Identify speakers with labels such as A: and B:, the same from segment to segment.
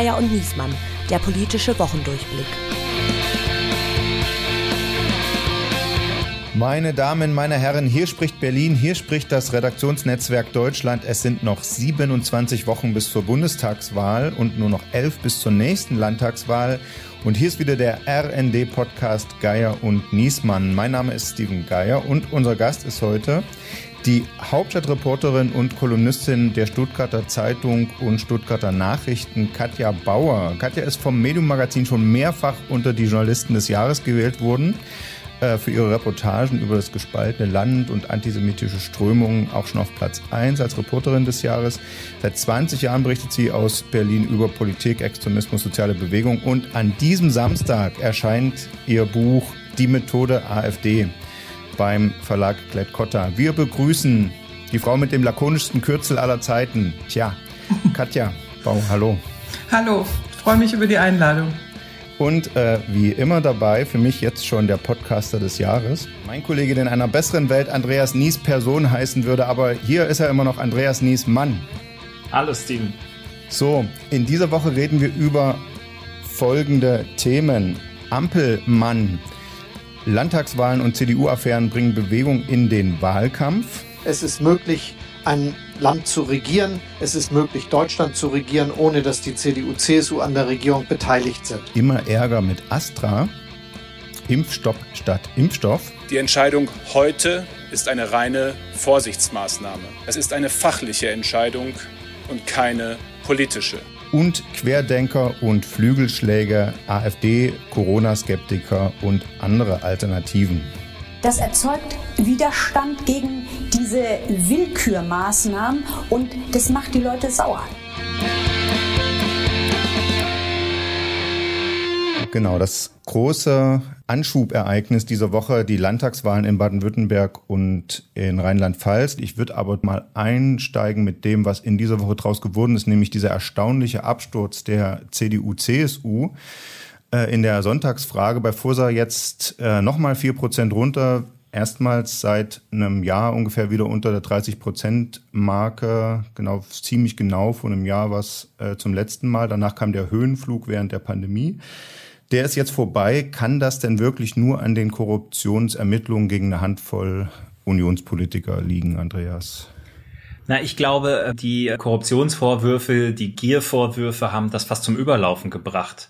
A: Geier und Niesmann, der politische Wochendurchblick.
B: Meine Damen, meine Herren, hier spricht Berlin, hier spricht das Redaktionsnetzwerk Deutschland. Es sind noch 27 Wochen bis zur Bundestagswahl und nur noch 11 bis zur nächsten Landtagswahl. Und hier ist wieder der RND-Podcast Geier und Niesmann. Mein Name ist Steven Geier und unser Gast ist heute die Hauptstadtreporterin und Kolumnistin der Stuttgarter Zeitung und Stuttgarter Nachrichten, Katja Bauer. Katja ist vom Medium Magazin schon mehrfach unter die Journalisten des Jahres gewählt worden. Äh, für ihre Reportagen über das gespaltene Land und antisemitische Strömungen auch schon auf Platz 1 als Reporterin des Jahres. Seit 20 Jahren berichtet sie aus Berlin über Politik, Extremismus, soziale Bewegung und an diesem Samstag erscheint ihr Buch Die Methode AfD beim Verlag Klett-Cotta. Wir begrüßen die Frau mit dem lakonischsten Kürzel aller Zeiten. Tja, Katja Bau, hallo.
C: Hallo, freue mich über die Einladung.
B: Und äh, wie immer dabei, für mich jetzt schon der Podcaster des Jahres. Mein Kollege, der in einer besseren Welt Andreas Nies Person heißen würde, aber hier ist er immer noch Andreas Nies Mann.
D: Hallo Steven.
B: So, in dieser Woche reden wir über folgende Themen. Ampelmann. Landtagswahlen und CDU-Affären bringen Bewegung in den Wahlkampf.
E: Es ist möglich, ein Land zu regieren. Es ist möglich, Deutschland zu regieren, ohne dass die CDU, CSU an der Regierung beteiligt sind.
B: Immer Ärger mit Astra. Impfstopp statt Impfstoff.
D: Die Entscheidung heute ist eine reine Vorsichtsmaßnahme. Es ist eine fachliche Entscheidung und keine politische.
B: Und Querdenker und Flügelschläger, AfD, Corona-Skeptiker und andere Alternativen.
F: Das erzeugt Widerstand gegen diese Willkürmaßnahmen und das macht die Leute sauer.
B: Genau, das große Anschubereignis dieser Woche, die Landtagswahlen in Baden-Württemberg und in Rheinland-Pfalz. Ich würde aber mal einsteigen mit dem, was in dieser Woche draus geworden ist, nämlich dieser erstaunliche Absturz der CDU-CSU. Äh, in der Sonntagsfrage bei Fursa jetzt äh, nochmal Prozent runter. Erstmals seit einem Jahr ungefähr wieder unter der 30-Prozent-Marke, genau, ziemlich genau vor einem Jahr was äh, zum letzten Mal. Danach kam der Höhenflug während der Pandemie. Der ist jetzt vorbei. Kann das denn wirklich nur an den Korruptionsermittlungen gegen eine Handvoll Unionspolitiker liegen, Andreas?
G: Na, ich glaube, die Korruptionsvorwürfe, die Giervorwürfe haben das fast zum Überlaufen gebracht.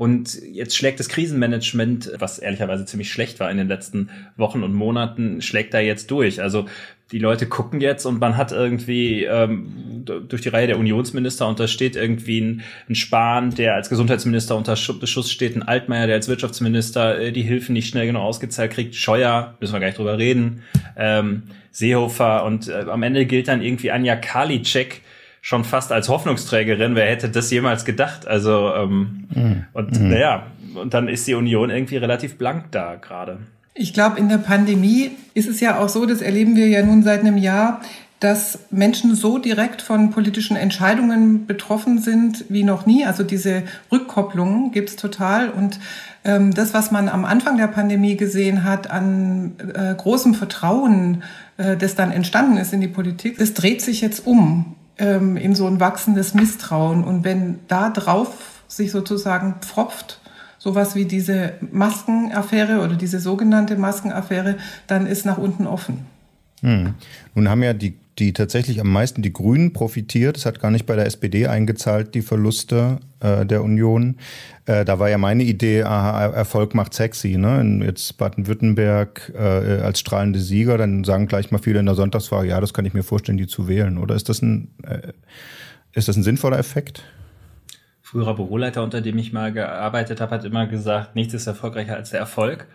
G: Und jetzt schlägt das Krisenmanagement, was ehrlicherweise ziemlich schlecht war in den letzten Wochen und Monaten, schlägt da jetzt durch. Also die Leute gucken jetzt und man hat irgendwie ähm, durch die Reihe der Unionsminister und da steht irgendwie ein, ein Spahn, der als Gesundheitsminister unter Beschuss steht, ein Altmaier, der als Wirtschaftsminister äh, die Hilfen nicht schnell genug ausgezahlt kriegt, Scheuer, müssen wir gar nicht drüber reden, ähm, Seehofer und äh, am Ende gilt dann irgendwie Anja Karliczek, schon fast als Hoffnungsträgerin. Wer hätte das jemals gedacht? Also ähm, mhm. und mhm. naja, und dann ist die Union irgendwie relativ blank da gerade.
C: Ich glaube, in der Pandemie ist es ja auch so, das erleben wir ja nun seit einem Jahr, dass Menschen so direkt von politischen Entscheidungen betroffen sind wie noch nie. Also diese Rückkopplung gibt's total. Und ähm, das, was man am Anfang der Pandemie gesehen hat an äh, großem Vertrauen, äh, das dann entstanden ist in die Politik, das dreht sich jetzt um ähm, in so ein wachsendes Misstrauen. Und wenn da drauf sich sozusagen pfropft, sowas wie diese Maskenaffäre oder diese sogenannte Maskenaffäre, dann ist nach unten offen.
B: Hm. Nun haben ja die die tatsächlich am meisten die Grünen profitiert. Es hat gar nicht bei der SPD eingezahlt, die Verluste äh, der Union. Äh, da war ja meine Idee, aha, Erfolg macht sexy. Ne? Jetzt Baden-Württemberg äh, als strahlende Sieger, dann sagen gleich mal viele in der Sonntagsfrage, ja, das kann ich mir vorstellen, die zu wählen. Oder ist das ein, äh, ist das ein sinnvoller Effekt?
G: Früherer Büroleiter, unter dem ich mal gearbeitet habe, hat immer gesagt, nichts ist erfolgreicher als der Erfolg.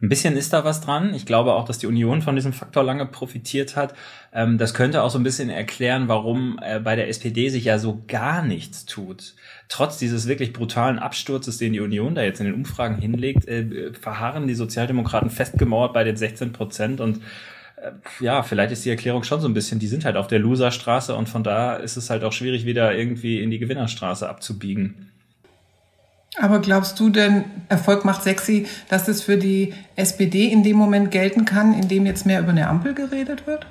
G: Ein bisschen ist da was dran. Ich glaube auch, dass die Union von diesem Faktor lange profitiert hat. Ähm, das könnte auch so ein bisschen erklären, warum äh, bei der SPD sich ja so gar nichts tut. Trotz dieses wirklich brutalen Absturzes, den die Union da jetzt in den Umfragen hinlegt, äh, verharren die Sozialdemokraten festgemauert bei den 16 Prozent und äh, ja, vielleicht ist die Erklärung schon so ein bisschen, die sind halt auf der Loserstraße und von da ist es halt auch schwierig, wieder irgendwie in die Gewinnerstraße abzubiegen.
C: Aber glaubst du denn, Erfolg macht sexy, dass es für die SPD in dem Moment gelten kann, in dem jetzt mehr über eine Ampel geredet wird?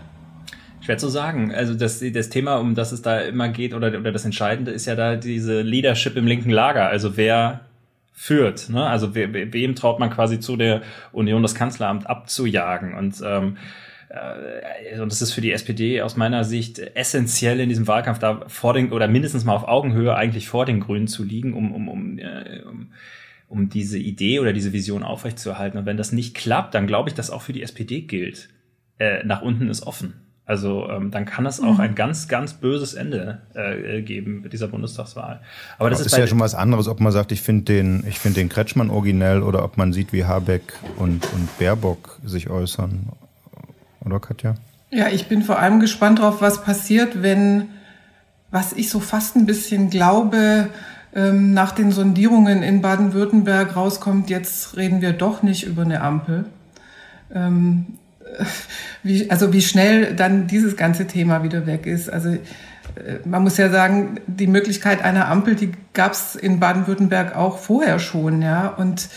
G: Schwer zu sagen. Also das, das Thema, um das es da immer geht, oder, oder das Entscheidende ist ja da diese Leadership im linken Lager. Also wer führt. Ne? Also we, wem traut man quasi zu der Union das Kanzleramt abzujagen? Und ähm, äh, und das ist für die SPD aus meiner Sicht essentiell in diesem Wahlkampf da vor den oder mindestens mal auf Augenhöhe eigentlich vor den Grünen zu liegen, um, um, um, äh, um um diese Idee oder diese Vision aufrechtzuerhalten. Und wenn das nicht klappt, dann glaube ich, dass auch für die SPD gilt. Äh, nach unten ist offen. Also ähm, dann kann es auch mhm. ein ganz, ganz böses Ende äh, geben mit dieser Bundestagswahl.
B: Aber das, das ist, ist ja schon was anderes, ob man sagt, ich finde den, ich finde den Kretschmann originell oder ob man sieht, wie Habeck und, und Baerbock sich äußern. Oder Katja?
C: Ja, ich bin vor allem gespannt darauf, was passiert, wenn, was ich so fast ein bisschen glaube, ähm, nach den Sondierungen in Baden-Württemberg rauskommt, jetzt reden wir doch nicht über eine Ampel. Ähm, wie, also wie schnell dann dieses ganze Thema wieder weg ist. Also äh, man muss ja sagen, die Möglichkeit einer Ampel, die gab es in Baden-Württemberg auch vorher schon, ja. Und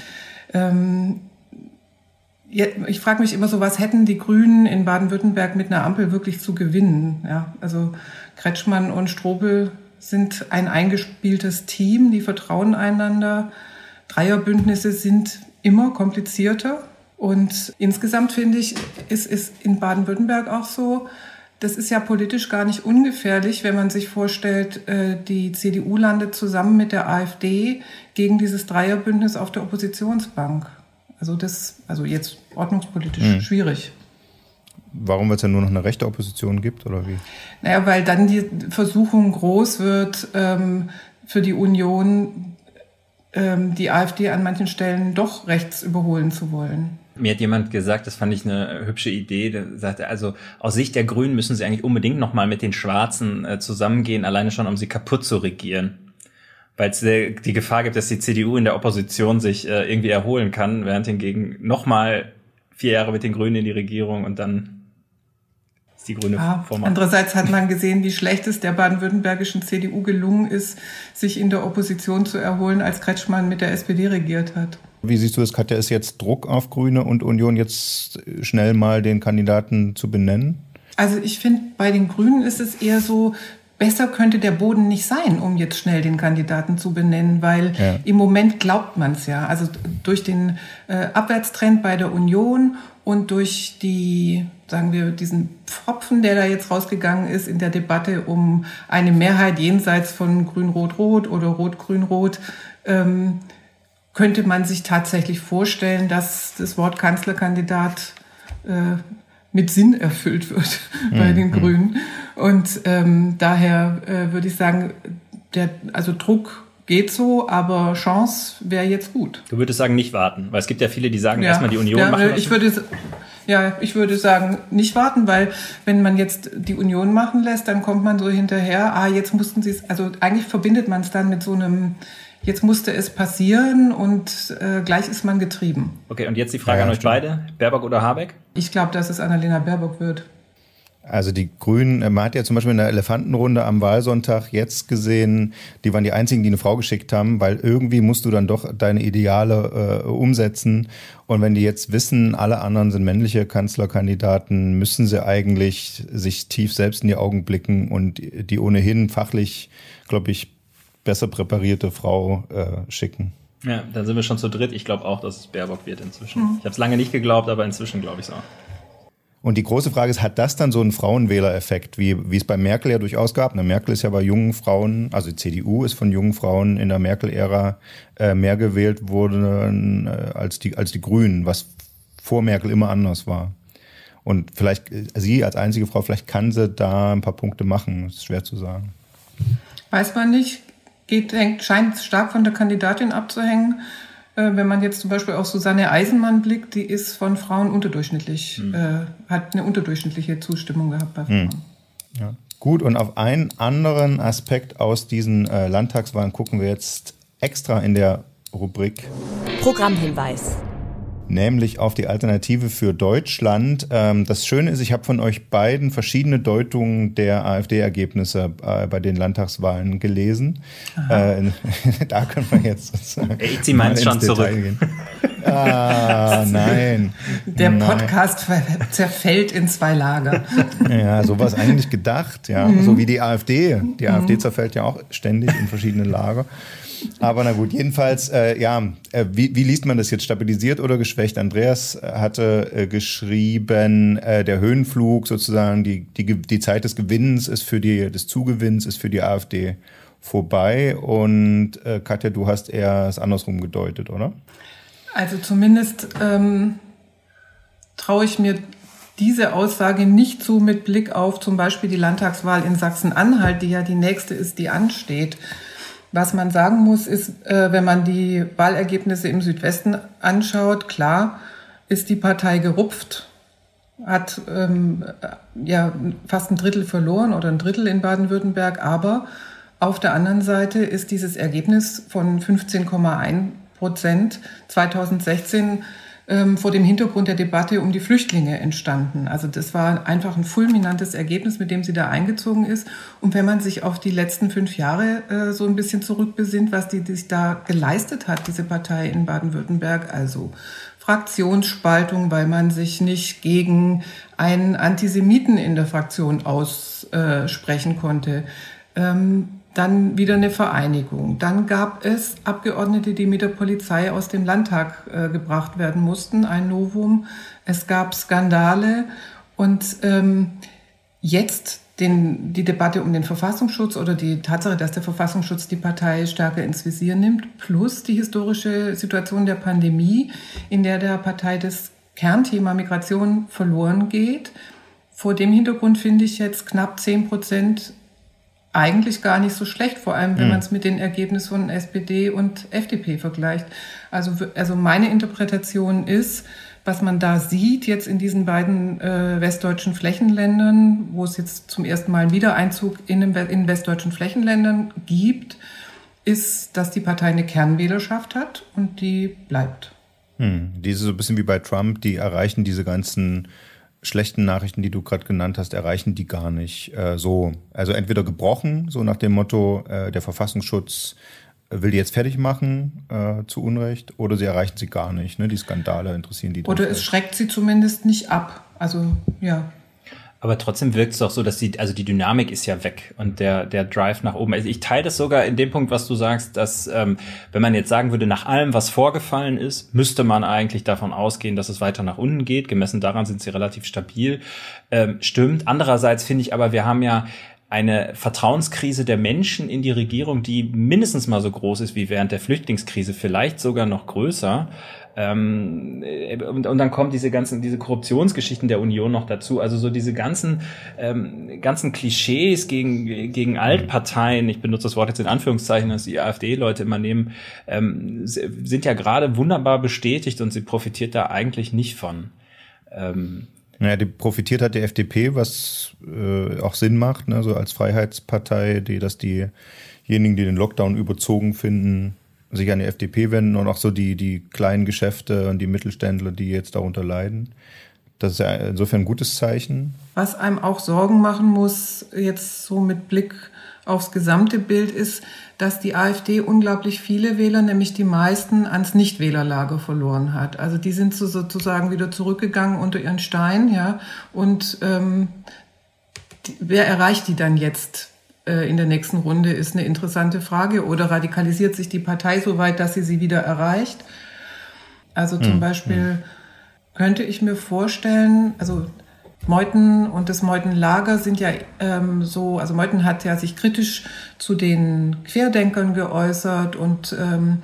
C: ähm, ich frage mich immer so, was hätten die Grünen in Baden-Württemberg mit einer Ampel wirklich zu gewinnen? Ja, also Kretschmann und Strobel sind ein eingespieltes Team, die vertrauen einander. Dreierbündnisse sind immer komplizierter. Und insgesamt finde ich, ist es in Baden-Württemberg auch so, das ist ja politisch gar nicht ungefährlich, wenn man sich vorstellt, äh, die CDU landet zusammen mit der AfD gegen dieses Dreierbündnis auf der Oppositionsbank. Also das, also jetzt ordnungspolitisch mhm. schwierig.
B: Warum, weil es ja nur noch eine rechte Opposition gibt oder wie?
C: Naja, weil dann die Versuchung groß wird, ähm, für die Union ähm, die AfD an manchen Stellen doch rechts überholen zu wollen.
G: Mir hat jemand gesagt, das fand ich eine hübsche Idee, der sagte, also aus Sicht der Grünen müssen sie eigentlich unbedingt nochmal mit den Schwarzen äh, zusammengehen, alleine schon, um sie kaputt zu regieren. Weil es die Gefahr gibt, dass die CDU in der Opposition sich äh, irgendwie erholen kann, während hingegen nochmal vier Jahre mit den Grünen in die Regierung und dann ist die grüne
C: ah, Form. Andererseits hat man gesehen, wie schlecht es der baden-württembergischen CDU gelungen ist, sich in der Opposition zu erholen, als Kretschmann mit der SPD regiert hat.
B: Wie siehst du das, Katja? Ist jetzt Druck auf Grüne und Union, jetzt schnell mal den Kandidaten zu benennen?
C: Also ich finde, bei den Grünen ist es eher so, besser könnte der Boden nicht sein, um jetzt schnell den Kandidaten zu benennen, weil ja. im Moment glaubt man es ja. Also durch den äh, Abwärtstrend bei der Union und durch die, sagen wir, diesen Pfropfen, der da jetzt rausgegangen ist in der Debatte um eine Mehrheit jenseits von Grün-Rot-Rot oder Rot-Grün-Rot, ähm, könnte man sich tatsächlich vorstellen, dass das Wort Kanzlerkandidat äh, mit Sinn erfüllt wird bei mhm. den Grünen. Und ähm, daher äh, würde ich sagen, der, also Druck geht so, aber Chance wäre jetzt gut.
G: Du würdest sagen, nicht warten, weil es gibt ja viele, die sagen, ja, erstmal die Union ja, machen.
C: Lassen. Ich würde, ja, ich würde sagen, nicht warten, weil wenn man jetzt die Union machen lässt, dann kommt man so hinterher, ah, jetzt mussten sie es, also eigentlich verbindet man es dann mit so einem, jetzt musste es passieren und äh, gleich ist man getrieben.
G: Okay, und jetzt die Frage ja, an euch stimmt. beide, Baerbock oder Habeck?
C: Ich glaube, dass es Annalena Baerbock wird.
B: Also die Grünen, äh, man hat ja zum Beispiel in der Elefantenrunde am Wahlsonntag jetzt gesehen, die waren die einzigen, die eine Frau geschickt haben, weil irgendwie musst du dann doch deine Ideale äh, umsetzen. Und wenn die jetzt wissen, alle anderen sind männliche Kanzlerkandidaten, müssen sie eigentlich sich tief selbst in die Augen blicken und die ohnehin fachlich, glaube ich, besser präparierte Frau äh, schicken.
G: Ja, dann sind wir schon zu dritt. Ich glaube auch, dass es Baerbock wird inzwischen. Mhm. Ich habe es lange nicht geglaubt, aber inzwischen glaube ich es auch.
B: Und die große Frage ist, hat das dann so einen Frauenwählereffekt, wie, wie es bei Merkel ja durchaus gab? Ne, Merkel ist ja bei jungen Frauen, also die CDU ist von jungen Frauen in der Merkel-Ära äh, mehr gewählt worden äh, als, die, als die Grünen, was vor Merkel immer anders war. Und vielleicht, äh, sie als einzige Frau, vielleicht kann sie da ein paar Punkte machen, das ist schwer zu sagen.
C: Weiß man nicht, geht, hängt, scheint stark von der Kandidatin abzuhängen. Äh, wenn man jetzt zum Beispiel auf Susanne Eisenmann blickt, die ist von Frauen unterdurchschnittlich, mhm. äh, hat eine unterdurchschnittliche Zustimmung gehabt bei Frauen. Mhm.
B: Ja. Gut, und auf einen anderen Aspekt aus diesen äh, Landtagswahlen gucken wir jetzt extra in der Rubrik
A: Programmhinweis
B: nämlich auf die Alternative für Deutschland. Ähm, das Schöne ist, ich habe von euch beiden verschiedene Deutungen der AfD-Ergebnisse äh, bei den Landtagswahlen gelesen. Äh, da können wir jetzt
G: ich ziehe meins schon zurück. Gehen.
B: Ah, nein.
C: Der
B: nein.
C: Podcast zerfällt in zwei Lager.
B: Ja, so war es eigentlich gedacht, ja. Mhm. So wie die AfD. Die mhm. AfD zerfällt ja auch ständig in verschiedene Lager. Aber na gut, jedenfalls, äh, ja, äh, wie, wie, liest man das jetzt? Stabilisiert oder geschwächt? Andreas hatte äh, geschrieben, äh, der Höhenflug sozusagen, die, die, die Zeit des Gewinnens ist für die, des Zugewinns ist für die AfD vorbei. Und äh, Katja, du hast eher es andersrum gedeutet, oder?
C: Also zumindest ähm, traue ich mir diese Aussage nicht zu mit Blick auf zum Beispiel die Landtagswahl in Sachsen-Anhalt, die ja die nächste ist, die ansteht. Was man sagen muss, ist, äh, wenn man die Wahlergebnisse im Südwesten anschaut, klar ist die Partei gerupft, hat ähm, ja fast ein Drittel verloren oder ein Drittel in Baden-Württemberg, aber auf der anderen Seite ist dieses Ergebnis von 15,1 Prozent 2016 ähm, vor dem Hintergrund der Debatte um die Flüchtlinge entstanden. Also das war einfach ein fulminantes Ergebnis, mit dem sie da eingezogen ist. Und wenn man sich auf die letzten fünf Jahre äh, so ein bisschen zurückbesinnt, was die, die sich da geleistet hat, diese Partei in Baden-Württemberg, also Fraktionsspaltung, weil man sich nicht gegen einen Antisemiten in der Fraktion aussprechen konnte. Ähm, dann wieder eine Vereinigung. Dann gab es Abgeordnete, die mit der Polizei aus dem Landtag äh, gebracht werden mussten, ein Novum. Es gab Skandale und ähm, jetzt den, die Debatte um den Verfassungsschutz oder die Tatsache, dass der Verfassungsschutz die Partei stärker ins Visier nimmt, plus die historische Situation der Pandemie, in der der Partei das Kernthema Migration verloren geht. Vor dem Hintergrund finde ich jetzt knapp zehn Prozent eigentlich gar nicht so schlecht, vor allem wenn mhm. man es mit den Ergebnissen von SPD und FDP vergleicht. Also, also meine Interpretation ist, was man da sieht, jetzt in diesen beiden äh, westdeutschen Flächenländern, wo es jetzt zum ersten Mal einen Wiedereinzug in, in westdeutschen Flächenländern gibt, ist, dass die Partei eine Kernwählerschaft hat und die bleibt.
B: Hm. Diese so ein bisschen wie bei Trump, die erreichen diese ganzen schlechten Nachrichten, die du gerade genannt hast, erreichen die gar nicht äh, so. Also entweder gebrochen, so nach dem Motto, äh, der Verfassungsschutz will die jetzt fertig machen äh, zu Unrecht, oder sie erreichen sie gar nicht. Ne? Die Skandale interessieren die.
C: Oder es schreckt sie zumindest nicht ab. Also ja.
G: Aber trotzdem wirkt es doch so, dass die, also die Dynamik ist ja weg und der, der Drive nach oben. Also ich teile das sogar in dem Punkt, was du sagst, dass ähm, wenn man jetzt sagen würde, nach allem, was vorgefallen ist, müsste man eigentlich davon ausgehen, dass es weiter nach unten geht. Gemessen daran sind sie relativ stabil. Ähm, stimmt. Andererseits finde ich aber, wir haben ja eine Vertrauenskrise der Menschen in die Regierung, die mindestens mal so groß ist wie während der Flüchtlingskrise, vielleicht sogar noch größer. Ähm, und, und dann kommen diese ganzen, diese Korruptionsgeschichten der Union noch dazu. Also so diese ganzen, ähm, ganzen Klischees gegen, gegen Altparteien, ich benutze das Wort jetzt in Anführungszeichen, dass die AfD-Leute immer nehmen, ähm, sind ja gerade wunderbar bestätigt und sie profitiert da eigentlich nicht von.
B: Ähm, naja, die profitiert hat die FDP, was äh, auch Sinn macht, ne, so als Freiheitspartei, die, dass diejenigen, die den Lockdown überzogen finden, sich an die FDP wenden und auch so die, die kleinen Geschäfte und die Mittelständler, die jetzt darunter leiden. Das ist ja insofern ein gutes Zeichen.
C: Was einem auch Sorgen machen muss, jetzt so mit Blick aufs gesamte Bild, ist, dass die AfD unglaublich viele Wähler, nämlich die meisten, ans Nichtwählerlager verloren hat. Also die sind so sozusagen wieder zurückgegangen unter ihren Stein, ja. Und ähm, die, wer erreicht die dann jetzt? Äh, in der nächsten Runde ist eine interessante Frage. Oder radikalisiert sich die Partei so weit, dass sie sie wieder erreicht? Also zum hm, Beispiel hm. Könnte ich mir vorstellen, also Meuthen und das Meuthen-Lager sind ja ähm, so, also Meuthen hat ja sich kritisch zu den Querdenkern geäußert und ähm,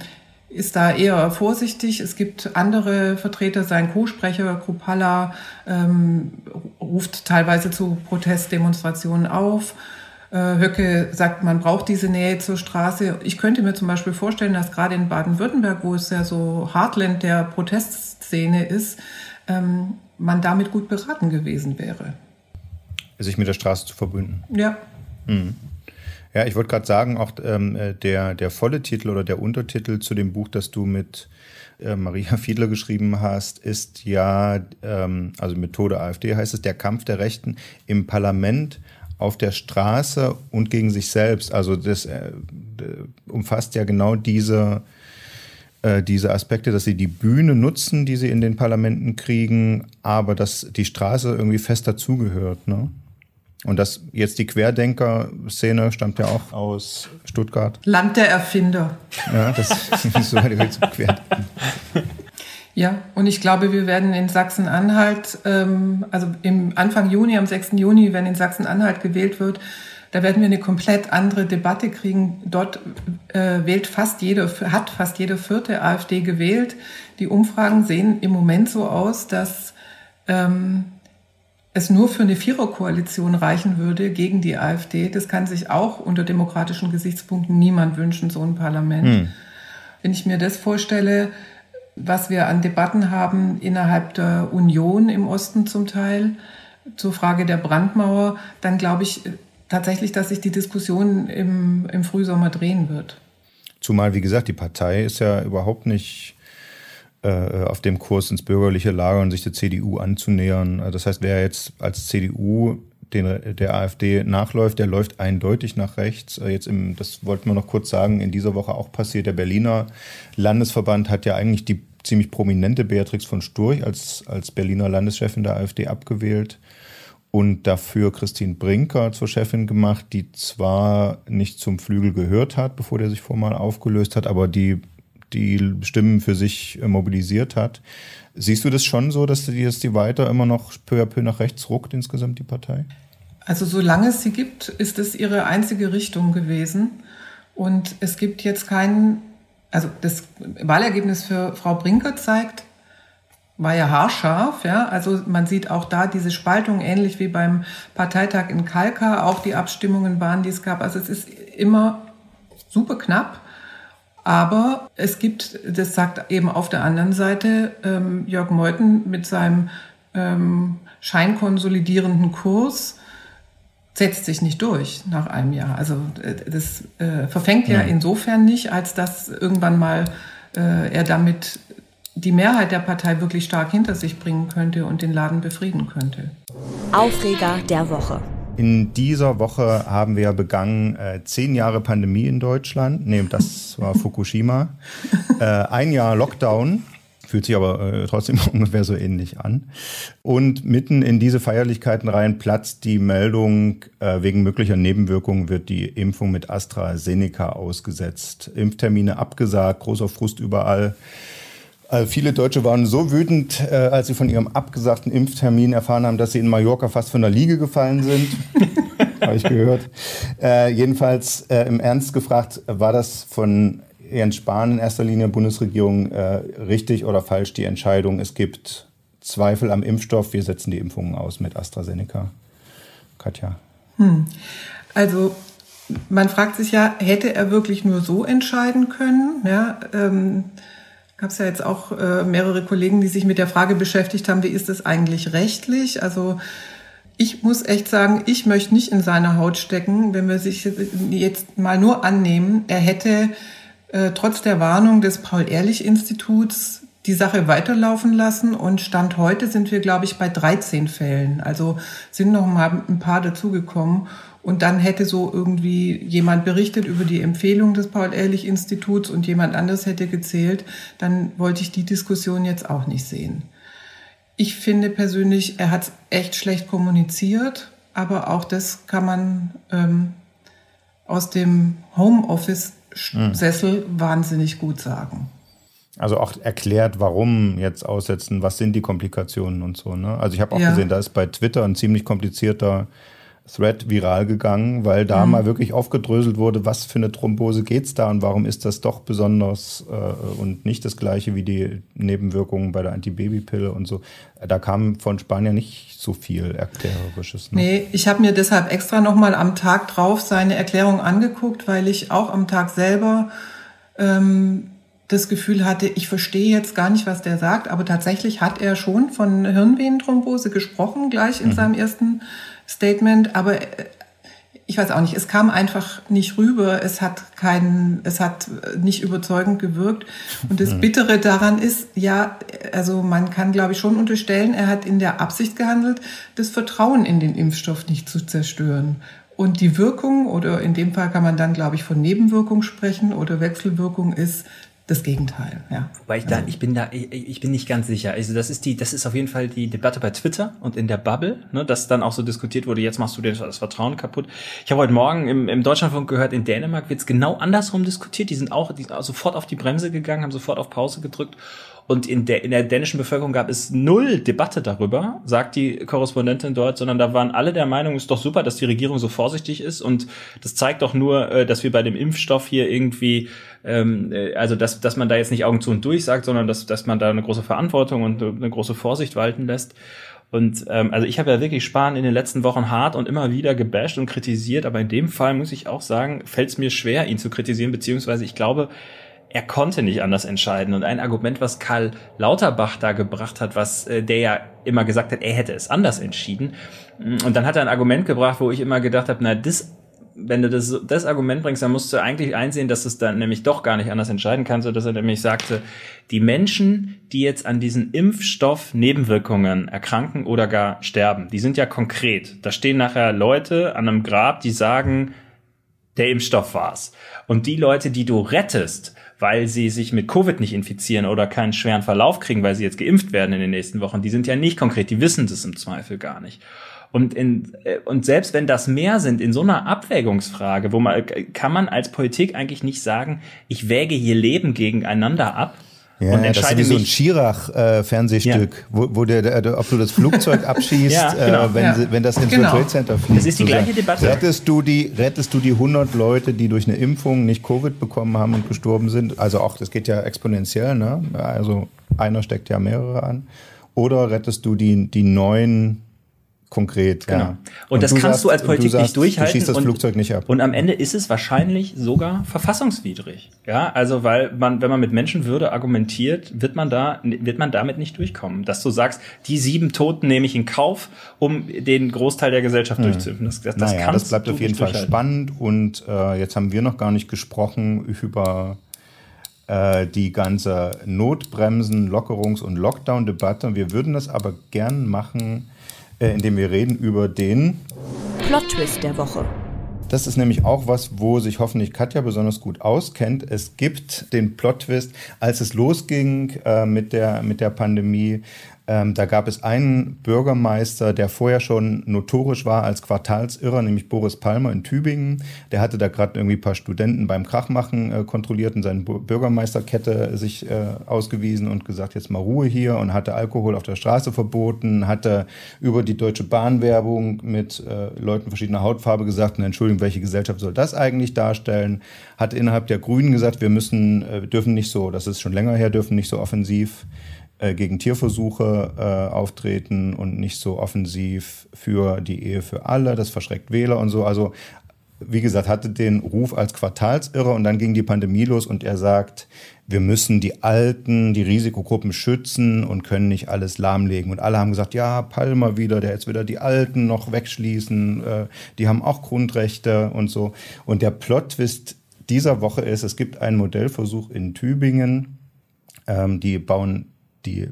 C: ist da eher vorsichtig. Es gibt andere Vertreter, sein Co-Sprecher Krupalla ähm, ruft teilweise zu Protestdemonstrationen auf. Äh, Höcke sagt, man braucht diese Nähe zur Straße. Ich könnte mir zum Beispiel vorstellen, dass gerade in Baden-Württemberg, wo es ja so Heartland der Protestszene ist, ähm, man damit gut beraten gewesen wäre.
B: Sich mit der Straße zu verbünden.
C: Ja.
B: Hm. Ja, ich wollte gerade sagen, auch ähm, äh, der, der volle Titel oder der Untertitel zu dem Buch, das du mit äh, Maria Fiedler geschrieben hast, ist ja, ähm, also Methode AfD heißt es, der Kampf der Rechten im Parlament auf der Straße und gegen sich selbst. Also das äh, umfasst ja genau diese äh, diese Aspekte, dass sie die Bühne nutzen, die sie in den Parlamenten kriegen, aber dass die Straße irgendwie fest dazugehört. Ne? Und das jetzt die Querdenker-Szene stammt ja auch aus Stuttgart.
C: Land der Erfinder.
B: Ja, das ist so Querdenken.
C: Ja, und ich glaube, wir werden in Sachsen-Anhalt, ähm, also im Anfang Juni, am 6. Juni, wenn in Sachsen-Anhalt gewählt wird, da werden wir eine komplett andere Debatte kriegen. Dort äh, wählt fast jede, hat fast jede vierte AfD gewählt. Die Umfragen sehen im Moment so aus, dass ähm, es nur für eine Viererkoalition reichen würde gegen die AfD. Das kann sich auch unter demokratischen Gesichtspunkten niemand wünschen, so ein Parlament. Hm. Wenn ich mir das vorstelle, was wir an Debatten haben innerhalb der Union im Osten zum Teil zur Frage der Brandmauer, dann glaube ich tatsächlich, dass sich die Diskussion im, im Frühsommer drehen wird.
B: Zumal, wie gesagt, die Partei ist ja überhaupt nicht äh, auf dem Kurs ins bürgerliche Lager und sich der CDU anzunähern. Das heißt, wer jetzt als CDU den, der AfD nachläuft, der läuft eindeutig nach rechts. Äh, jetzt im, das wollten wir noch kurz sagen, in dieser Woche auch passiert. Der Berliner Landesverband hat ja eigentlich die ziemlich prominente Beatrix von Sturch als, als Berliner Landeschefin der AfD abgewählt und dafür Christine Brinker zur Chefin gemacht, die zwar nicht zum Flügel gehört hat, bevor der sich formal aufgelöst hat, aber die die Stimmen für sich äh, mobilisiert hat. Siehst du das schon so, dass die, dass die weiter immer noch peu à peu nach rechts ruckt, insgesamt die Partei?
C: Also solange es sie gibt, ist es ihre einzige Richtung gewesen. Und es gibt jetzt keinen, also das Wahlergebnis für Frau Brinker zeigt, war ja haarscharf, ja. Also man sieht auch da diese Spaltung, ähnlich wie beim Parteitag in Kalka, auch die Abstimmungen waren, die es gab. Also es ist immer super knapp. Aber es gibt, das sagt eben auf der anderen Seite ähm, Jörg Meuthen mit seinem ähm, scheinkonsolidierenden Kurs, setzt sich nicht durch nach einem Jahr. Also äh, das äh, verfängt ja. ja insofern nicht, als dass irgendwann mal äh, er damit die Mehrheit der Partei wirklich stark hinter sich bringen könnte und den Laden befrieden könnte.
A: Aufreger der Woche.
B: In dieser Woche haben wir begangen äh, zehn Jahre Pandemie in Deutschland. Nee, das war Fukushima. Äh, ein Jahr Lockdown. Fühlt sich aber äh, trotzdem ungefähr so ähnlich an. Und mitten in diese Feierlichkeiten rein platzt die Meldung, äh, wegen möglicher Nebenwirkungen wird die Impfung mit AstraZeneca ausgesetzt. Impftermine abgesagt, großer Frust überall. Also viele Deutsche waren so wütend, äh, als sie von ihrem abgesagten Impftermin erfahren haben, dass sie in Mallorca fast von der Liege gefallen sind. Habe ich gehört. Äh, jedenfalls äh, im Ernst gefragt, war das von Jens Spahn in erster Linie Bundesregierung äh, richtig oder falsch die Entscheidung? Es gibt Zweifel am Impfstoff, wir setzen die Impfungen aus mit AstraZeneca. Katja.
C: Hm. Also man fragt sich ja, hätte er wirklich nur so entscheiden können? Ja, ähm, gab es ja jetzt auch äh, mehrere Kollegen, die sich mit der Frage beschäftigt haben, wie ist es eigentlich rechtlich? Also ich muss echt sagen, ich möchte nicht in seiner Haut stecken, wenn wir sich jetzt mal nur annehmen, er hätte äh, trotz der Warnung des Paul-Ehrlich-Instituts die Sache weiterlaufen lassen und Stand heute sind wir, glaube ich, bei 13 Fällen. Also sind noch mal ein paar dazugekommen. Und dann hätte so irgendwie jemand berichtet über die Empfehlung des Paul-Ehrlich-Instituts und jemand anderes hätte gezählt, dann wollte ich die Diskussion jetzt auch nicht sehen. Ich finde persönlich, er hat es echt schlecht kommuniziert, aber auch das kann man ähm, aus dem Homeoffice-Sessel mhm. wahnsinnig gut sagen.
B: Also auch erklärt, warum jetzt aussetzen, was sind die Komplikationen und so. Ne? Also ich habe auch ja. gesehen, da ist bei Twitter ein ziemlich komplizierter Thread viral gegangen, weil da mhm. mal wirklich aufgedröselt wurde, was für eine Thrombose geht's da und warum ist das doch besonders äh, und nicht das gleiche wie die Nebenwirkungen bei der Antibabypille und so. Da kam von Spanier nicht so viel Erklärerisches.
C: Ne? Nee, ich habe mir deshalb extra nochmal am Tag drauf seine Erklärung angeguckt, weil ich auch am Tag selber ähm, das Gefühl hatte, ich verstehe jetzt gar nicht, was der sagt, aber tatsächlich hat er schon von Hirnvenenthrombose gesprochen, gleich in mhm. seinem ersten Statement, aber äh, ich weiß auch nicht, es kam einfach nicht rüber, es hat keinen, es hat nicht überzeugend gewirkt. Und das Bittere daran ist, ja, also man kann, glaube ich, schon unterstellen, er hat in der Absicht gehandelt, das Vertrauen in den Impfstoff nicht zu zerstören. Und die Wirkung, oder in dem Fall kann man dann, glaube ich, von Nebenwirkung sprechen oder Wechselwirkung ist das Gegenteil, ja.
G: Weil ich da, ich bin da, ich, ich bin nicht ganz sicher. Also das ist die, das ist auf jeden Fall die Debatte bei Twitter und in der Bubble, ne, dass dann auch so diskutiert wurde, jetzt machst du dir das Vertrauen kaputt. Ich habe heute Morgen im, im Deutschlandfunk gehört, in Dänemark wird es genau andersrum diskutiert. Die sind auch, die sind sofort auf die Bremse gegangen, haben sofort auf Pause gedrückt und in der, in der dänischen Bevölkerung gab es null Debatte darüber, sagt die Korrespondentin dort, sondern da waren alle der Meinung, ist doch super, dass die Regierung so vorsichtig ist. Und das zeigt doch nur, äh, dass wir bei dem Impfstoff hier irgendwie, ähm, äh, also dass, dass man da jetzt nicht Augen zu und durch sagt, sondern dass, dass man da eine große Verantwortung und eine große Vorsicht walten lässt. Und ähm, also ich habe ja wirklich Spahn in den letzten Wochen hart und immer wieder gebasht und kritisiert, aber in dem Fall muss ich auch sagen, fällt es mir schwer, ihn zu kritisieren, beziehungsweise ich glaube, er konnte nicht anders entscheiden. Und ein Argument, was Karl Lauterbach da gebracht hat, was äh, der ja immer gesagt hat, er hätte es anders entschieden. Und dann hat er ein Argument gebracht, wo ich immer gedacht habe, na, das wenn du das, das Argument bringst, dann musst du eigentlich einsehen, dass es dann nämlich doch gar nicht anders entscheiden kannst, dass er nämlich sagte, die Menschen, die jetzt an diesen Impfstoff Nebenwirkungen erkranken oder gar sterben, die sind ja konkret. Da stehen nachher Leute an einem Grab, die sagen, der Impfstoff war's. Und die Leute, die du rettest, weil sie sich mit Covid nicht infizieren oder keinen schweren Verlauf kriegen, weil sie jetzt geimpft werden in den nächsten Wochen, die sind ja nicht konkret, die wissen das im Zweifel gar nicht. Und, in, äh, und selbst wenn das mehr sind, in so einer Abwägungsfrage, wo man, kann man als Politik eigentlich nicht sagen, ich wäge hier Leben gegeneinander ab,
B: ja, und das ist wie so ein Schirach-Fernsehstück, äh, ja. wo, wo der, der, ob du das Flugzeug abschießt, ja, äh, genau. äh, wenn, ja. wenn das ins genau. World Trade Center fliegt.
G: Das ist die gleiche Debatte.
B: Rettest du die, rettest du die 100 Leute, die durch eine Impfung nicht Covid bekommen haben und gestorben sind? Also auch, das geht ja exponentiell, ne? Also einer steckt ja mehrere an. Oder rettest du die, die neun konkret.
G: Genau. Ja. Und, und das kannst sagst, du als Politik du sagst, nicht durchhalten.
B: Du schießt das
G: und,
B: Flugzeug nicht ab.
G: Und am Ende ist es wahrscheinlich sogar verfassungswidrig. Ja, also weil man, wenn man mit Menschenwürde argumentiert, wird man da, wird man damit nicht durchkommen. Dass du sagst, die sieben Toten nehme ich in Kauf, um den Großteil der Gesellschaft hm. durchzuimpfen.
B: Das, das, naja, das bleibt auf jeden Fall spannend. Und äh, jetzt haben wir noch gar nicht gesprochen über äh, die ganze Notbremsen, Lockerungs- und Lockdown-Debatte. Wir würden das aber gern machen äh, in dem wir reden über den
A: Plot-Twist der Woche.
B: Das ist nämlich auch was, wo sich hoffentlich Katja besonders gut auskennt. Es gibt den Plot-Twist, als es losging äh, mit, der, mit der Pandemie, ähm, da gab es einen Bürgermeister, der vorher schon notorisch war als Quartalsirrer, nämlich Boris Palmer in Tübingen. Der hatte da gerade irgendwie ein paar Studenten beim Krachmachen äh, kontrolliert und seine Bürgermeisterkette sich äh, ausgewiesen und gesagt, jetzt mal Ruhe hier und hatte Alkohol auf der Straße verboten, hatte über die Deutsche Bahnwerbung mit äh, Leuten verschiedener Hautfarbe gesagt, Entschuldigung, welche Gesellschaft soll das eigentlich darstellen? Hat innerhalb der Grünen gesagt, wir müssen, äh, dürfen nicht so, das ist schon länger her, dürfen nicht so offensiv äh, gegen Tierversuche äh, auftreten und nicht so offensiv für die Ehe für alle. Das verschreckt Wähler und so. Also wie gesagt, hatte den Ruf als Quartalsirrer und dann ging die Pandemie los und er sagt, wir müssen die Alten, die Risikogruppen schützen und können nicht alles lahmlegen. Und alle haben gesagt, ja, Palmer wieder, der jetzt wieder die Alten noch wegschließen, äh, die haben auch Grundrechte und so. Und der Plot-Twist dieser Woche ist, es gibt einen Modellversuch in Tübingen, ähm, die bauen die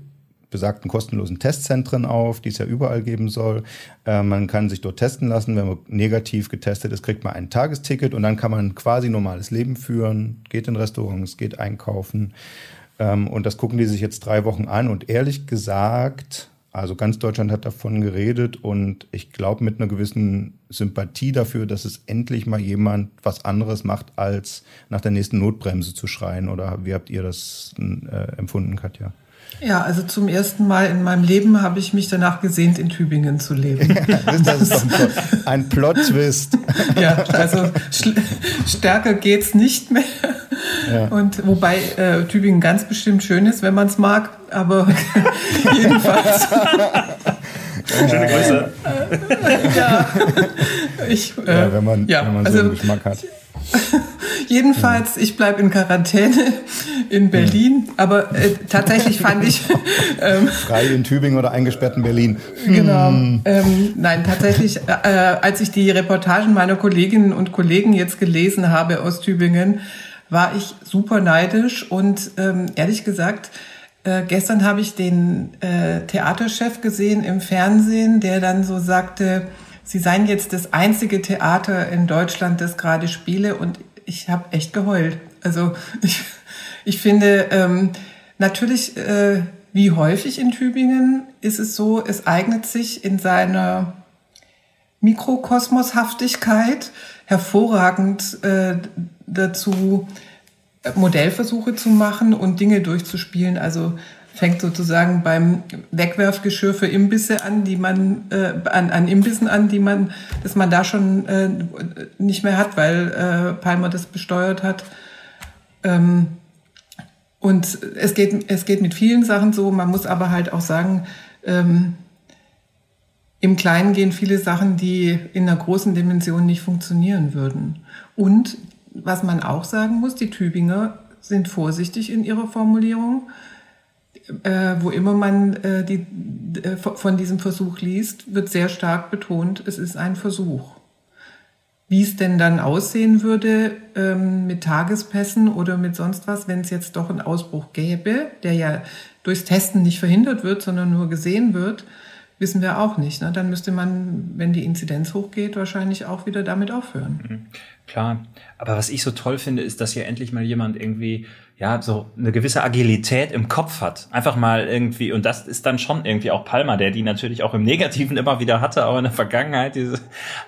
B: besagten kostenlosen Testzentren auf, die es ja überall geben soll. Äh, man kann sich dort testen lassen. Wenn man negativ getestet ist, kriegt man ein Tagesticket und dann kann man quasi normales Leben führen, geht in Restaurants, geht einkaufen. Ähm, und das gucken die sich jetzt drei Wochen an. Und ehrlich gesagt, also ganz Deutschland hat davon geredet und ich glaube mit einer gewissen Sympathie dafür, dass es endlich mal jemand was anderes macht, als nach der nächsten Notbremse zu schreien. Oder wie habt ihr das äh, empfunden, Katja?
C: Ja, also zum ersten Mal in meinem Leben habe ich mich danach gesehnt, in Tübingen zu leben.
B: das ist doch ein Plot-Twist.
C: ja, also stärker geht's nicht mehr. Ja. Und wobei äh, Tübingen ganz bestimmt schön ist, wenn man es mag, aber jedenfalls.
G: Schöne Grüße.
C: ja, ich, äh,
B: ja, wenn man, ja, wenn man so also, einen Geschmack hat.
C: Jedenfalls, ich bleibe in Quarantäne in Berlin, aber äh, tatsächlich fand ich...
B: Ähm, Frei in Tübingen oder eingesperrt in Berlin.
C: Genau. Hm. Ähm, nein, tatsächlich, äh, als ich die Reportagen meiner Kolleginnen und Kollegen jetzt gelesen habe aus Tübingen, war ich super neidisch und ähm, ehrlich gesagt, äh, gestern habe ich den äh, Theaterchef gesehen im Fernsehen, der dann so sagte, Sie seien jetzt das einzige Theater in Deutschland, das gerade spiele und ich habe echt geheult. Also ich, Ich finde, ähm, natürlich, äh, wie häufig in Tübingen ist es so, es eignet sich in seiner Mikrokosmoshaftigkeit hervorragend äh, dazu, Modellversuche zu machen und Dinge durchzuspielen. Also fängt sozusagen beim Wegwerfgeschirr für Imbisse an, die man äh, an, an Imbissen an, die man, dass man da schon äh, nicht mehr hat, weil äh, Palmer das besteuert hat. Ähm, und es geht, es geht mit vielen Sachen so. Man muss aber halt auch sagen, ähm, im Kleinen gehen viele Sachen, die in einer großen Dimension nicht funktionieren würden. Und was man auch sagen muss, die Tübinger sind vorsichtig in ihrer Formulierung. Äh, wo immer man äh, die, äh, von diesem Versuch liest, wird sehr stark betont, es ist ein Versuch. Wie es denn dann aussehen würde ähm, mit Tagespässen oder mit sonst was, wenn es jetzt doch einen Ausbruch gäbe, der ja durchs Testen nicht verhindert wird, sondern nur gesehen wird, wissen wir auch nicht. Ne? Dann müsste man, wenn die Inzidenz hochgeht, wahrscheinlich auch wieder damit aufhören.
G: Mhm. Klar. Aber was ich so toll finde, ist, dass hier endlich mal jemand irgendwie ja, so eine gewisse Agilität im Kopf hat. Einfach mal irgendwie, und das ist dann schon irgendwie auch Palmer, der die natürlich auch im Negativen immer wieder hatte, auch in der Vergangenheit. Diese,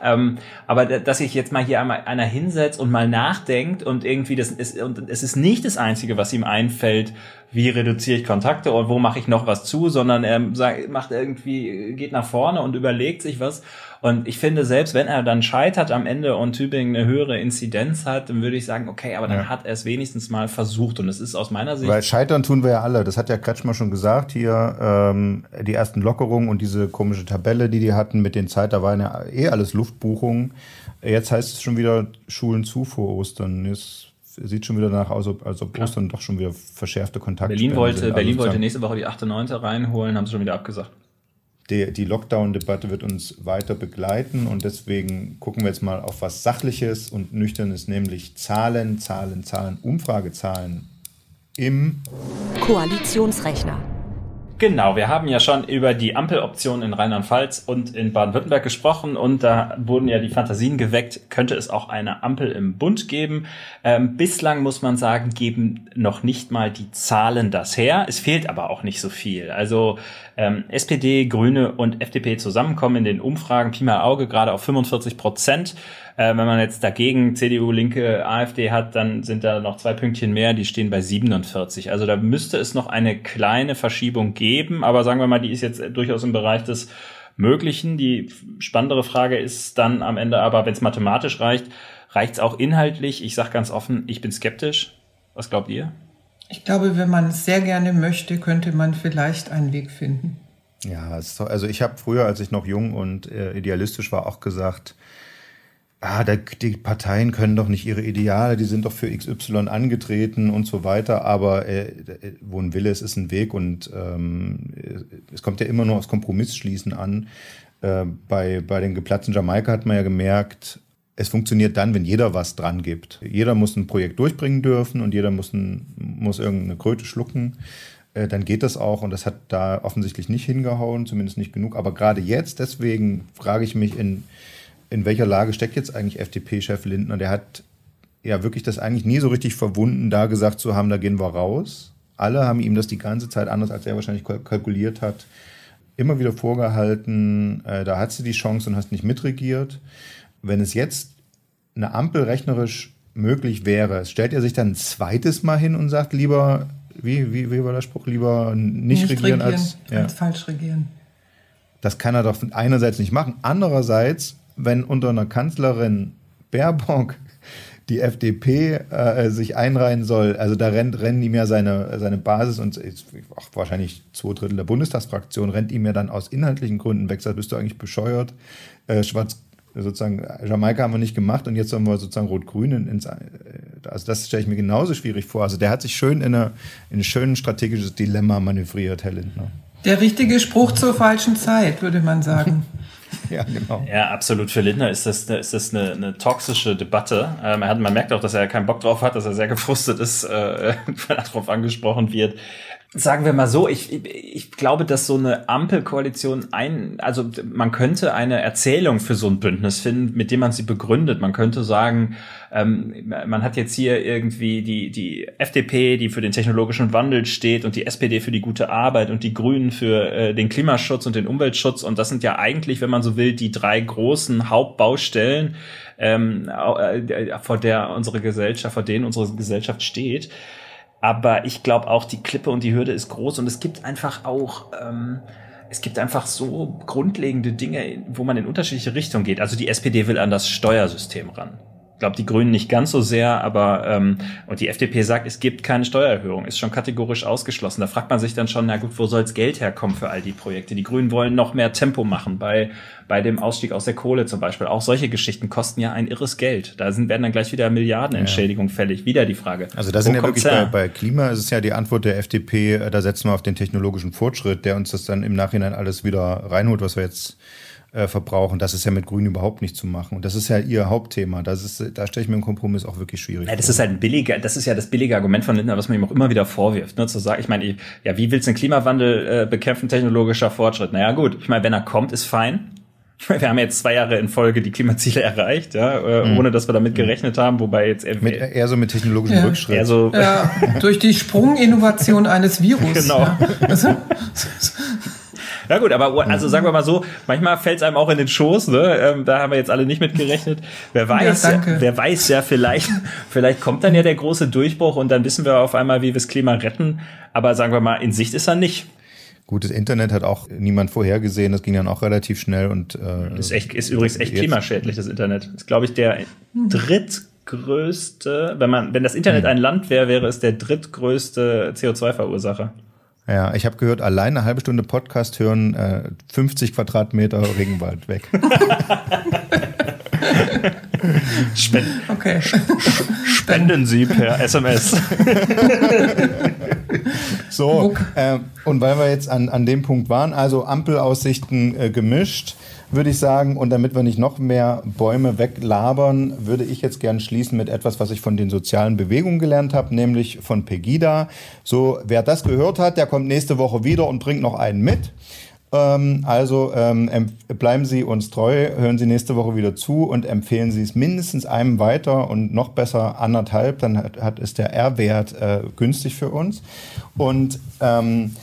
G: ähm, aber dass sich jetzt mal hier einmal einer hinsetzt und mal nachdenkt und irgendwie das ist, und es ist nicht das Einzige, was ihm einfällt, wie reduziere ich Kontakte und wo mache ich noch was zu, sondern er macht irgendwie, geht nach vorne und überlegt sich was. Und ich finde, selbst wenn er dann scheitert am Ende und Tübingen eine höhere Inzidenz hat, dann würde ich sagen, okay, aber dann ja. hat er es wenigstens mal versucht. Und es ist aus meiner Sicht.
B: Weil scheitern tun wir ja alle. Das hat ja Kretschmer schon gesagt hier. Ähm, die ersten Lockerungen und diese komische Tabelle, die die hatten mit den Zeit, da waren ja eh alles Luftbuchungen. Jetzt heißt es schon wieder Schulen zu vor Ostern. Jetzt sieht schon wieder danach aus, als ob Ostern doch schon wieder verschärfte Kontakte
G: Berlin wollte, sind. Berlin also wollte nächste Woche die 8. und 9. reinholen, haben sie schon wieder abgesagt
B: die, die Lockdown-Debatte wird uns weiter begleiten und deswegen gucken wir jetzt mal auf was Sachliches und Nüchternes, nämlich Zahlen, Zahlen, Zahlen, Umfragezahlen im
A: Koalitionsrechner.
G: Genau, wir haben ja schon über die Ampeloption in Rheinland-Pfalz und in Baden-Württemberg gesprochen und da wurden ja die Fantasien geweckt, könnte es auch eine Ampel im Bund geben. Ähm, bislang muss man sagen, geben noch nicht mal die Zahlen das her. Es fehlt aber auch nicht so viel. Also ähm, SPD, Grüne und FDP zusammenkommen in den Umfragen, Pi mal Auge, gerade auf 45 Prozent. Äh, wenn man jetzt dagegen CDU, Linke, AfD hat, dann sind da noch zwei Pünktchen mehr, die stehen bei 47. Also da müsste es noch eine kleine Verschiebung geben, aber sagen wir mal, die ist jetzt durchaus im Bereich des Möglichen. Die spannendere Frage ist dann am Ende aber, wenn es mathematisch reicht, reicht es auch inhaltlich? Ich sage ganz offen, ich bin skeptisch. Was glaubt ihr?
C: Ich glaube, wenn man es sehr gerne möchte, könnte man vielleicht einen Weg finden.
B: Ja, also ich habe früher, als ich noch jung und äh, idealistisch war, auch gesagt, ah, die Parteien können doch nicht ihre Ideale, die sind doch für XY angetreten und so weiter, aber äh, wo ein Wille ist, ist ein Weg und ähm, es kommt ja immer nur aufs Kompromissschließen an. Äh, bei, bei den geplatzten Jamaika hat man ja gemerkt, es funktioniert dann, wenn jeder was dran gibt. Jeder muss ein Projekt durchbringen dürfen und jeder muss, ein, muss irgendeine Kröte schlucken. Äh, dann geht das auch und das hat da offensichtlich nicht hingehauen, zumindest nicht genug. Aber gerade jetzt, deswegen frage ich mich, in, in welcher Lage steckt jetzt eigentlich FDP-Chef Lindner? Der hat ja wirklich das eigentlich nie so richtig verwunden, da gesagt zu haben, da gehen wir raus. Alle haben ihm das die ganze Zeit anders, als er wahrscheinlich kalkuliert hat, immer wieder vorgehalten, äh, da hast du die Chance und hast nicht mitregiert. Wenn es jetzt eine Ampel rechnerisch möglich wäre, stellt er sich dann ein zweites Mal hin und sagt lieber, wie, wie, wie war der Spruch, lieber nicht, nicht regieren, regieren, als,
C: ja. als falsch regieren.
B: Das kann er doch einerseits nicht machen. Andererseits wenn unter einer Kanzlerin Baerbock die FDP äh, sich einreihen soll, also da rennt, rennen ihm ja seine, seine Basis und auch wahrscheinlich zwei Drittel der Bundestagsfraktion rennt ihm ja dann aus inhaltlichen Gründen weg. Sagt, bist du eigentlich bescheuert? Äh, Schwarz, sozusagen, Jamaika haben wir nicht gemacht und jetzt sollen wir sozusagen Rot-Grün ins, äh, also das stelle ich mir genauso schwierig vor. Also der hat sich schön in, eine, in ein schönes strategisches Dilemma manövriert, Herr Lindner.
C: Der richtige Spruch zur falschen Zeit, würde man sagen.
G: ja, genau. Ja, absolut. Für Lindner ist das, ist das eine, eine toxische Debatte. Ähm, er hat, man merkt auch, dass er keinen Bock drauf hat, dass er sehr gefrustet ist, äh, wenn er darauf angesprochen wird. Sagen wir mal so, ich, ich glaube, dass so eine Ampelkoalition ein, also man könnte eine Erzählung für so ein Bündnis finden, mit dem man sie begründet. Man könnte sagen, ähm, man hat jetzt hier irgendwie die, die FDP, die für den technologischen Wandel steht und die SPD für die gute Arbeit und die Grünen für äh, den Klimaschutz und den Umweltschutz. Und das sind ja eigentlich, wenn man so will, die drei großen Hauptbaustellen, ähm, äh, vor der unsere Gesellschaft, vor denen unsere Gesellschaft steht. Aber ich glaube auch, die Klippe und die Hürde ist groß und es gibt einfach auch, ähm, es gibt einfach so grundlegende Dinge, wo man in unterschiedliche Richtungen geht. Also die SPD will an das Steuersystem ran glaube, die Grünen nicht ganz so sehr, aber ähm, und die FDP sagt, es gibt keine Steuererhöhung, ist schon kategorisch ausgeschlossen. Da fragt man sich dann schon, na gut, wo soll's Geld herkommen für all die Projekte? Die Grünen wollen noch mehr Tempo machen bei bei dem Ausstieg aus der Kohle zum Beispiel. Auch solche Geschichten kosten ja ein irres Geld. Da sind werden dann gleich wieder Milliardenentschädigung ja. fällig. Wieder die Frage.
B: Also da sind ja wirklich bei, bei Klima ist es ja die Antwort der FDP, äh, da setzen wir auf den technologischen Fortschritt, der uns das dann im Nachhinein alles wieder reinholt, was wir jetzt äh, verbrauchen. Das ist ja mit Grün überhaupt nicht zu machen. Und das ist ja ihr Hauptthema. Das ist, da stelle ich mir einen Kompromiss auch wirklich schwierig.
G: Ja, das vor. ist halt ein billiger, das ist ja das billige Argument von Lindner, was man ihm auch immer wieder vorwirft, ne, zu sagen, ich meine, ja, wie willst du den Klimawandel äh, bekämpfen, technologischer Fortschritt? Naja, gut, ich meine, wenn er kommt, ist fein. Wir haben jetzt zwei Jahre in Folge die Klimaziele erreicht, ja, äh, mhm. ohne dass wir damit mhm. gerechnet haben, wobei jetzt
B: mit, eher so mit technologischem ja. Rückschritt. Eher so
C: ja, durch die Sprunginnovation eines Virus.
G: Genau. Ja. Also, ja gut, aber also sagen wir mal so, manchmal fällt es einem auch in den Schoß, ne? Ähm, da haben wir jetzt alle nicht mit gerechnet. Wer weiß, ja, wer weiß ja, vielleicht, vielleicht kommt dann ja der große Durchbruch und dann wissen wir auf einmal, wie wir das Klima retten. Aber sagen wir mal, in Sicht ist er nicht.
B: Gutes Internet hat auch niemand vorhergesehen. Das ging dann auch relativ schnell und
G: äh, ist echt ist übrigens echt klimaschädlich das Internet. Ist glaube ich der drittgrößte, wenn man wenn das Internet hm. ein Land wäre, wäre es der drittgrößte CO2-Verursacher.
B: Ja, ich habe gehört, allein eine halbe Stunde Podcast hören, äh, 50 Quadratmeter Regenwald weg.
G: Spenden, okay. Spenden Sie per SMS.
B: so, äh, und weil wir jetzt an, an dem Punkt waren, also Ampelaussichten äh, gemischt würde ich sagen. Und damit wir nicht noch mehr Bäume weglabern, würde ich jetzt gern schließen mit etwas, was ich von den sozialen Bewegungen gelernt habe, nämlich von Pegida. So, wer das gehört hat, der kommt nächste Woche wieder und bringt noch einen mit. Ähm, also ähm, bleiben Sie uns treu, hören Sie nächste Woche wieder zu und empfehlen Sie es mindestens einem weiter und noch besser anderthalb, dann hat, hat ist der R-Wert äh, günstig für uns. Und ähm,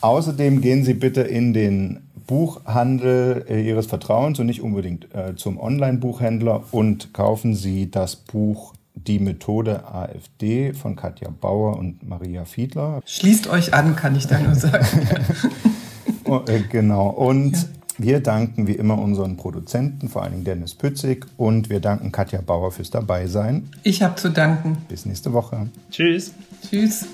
B: außerdem gehen Sie bitte in den Buchhandel äh, Ihres Vertrauens und nicht unbedingt äh, zum Online-Buchhändler und kaufen Sie das Buch Die Methode AfD von Katja Bauer und Maria Fiedler.
C: Schließt euch an, kann ich da nur sagen.
B: oh, äh, genau. Und ja. wir danken wie immer unseren Produzenten, vor allen Dingen Dennis Pützig, und wir danken Katja Bauer fürs Dabeisein.
C: Ich habe zu danken.
B: Bis nächste Woche.
G: Tschüss.
C: Tschüss.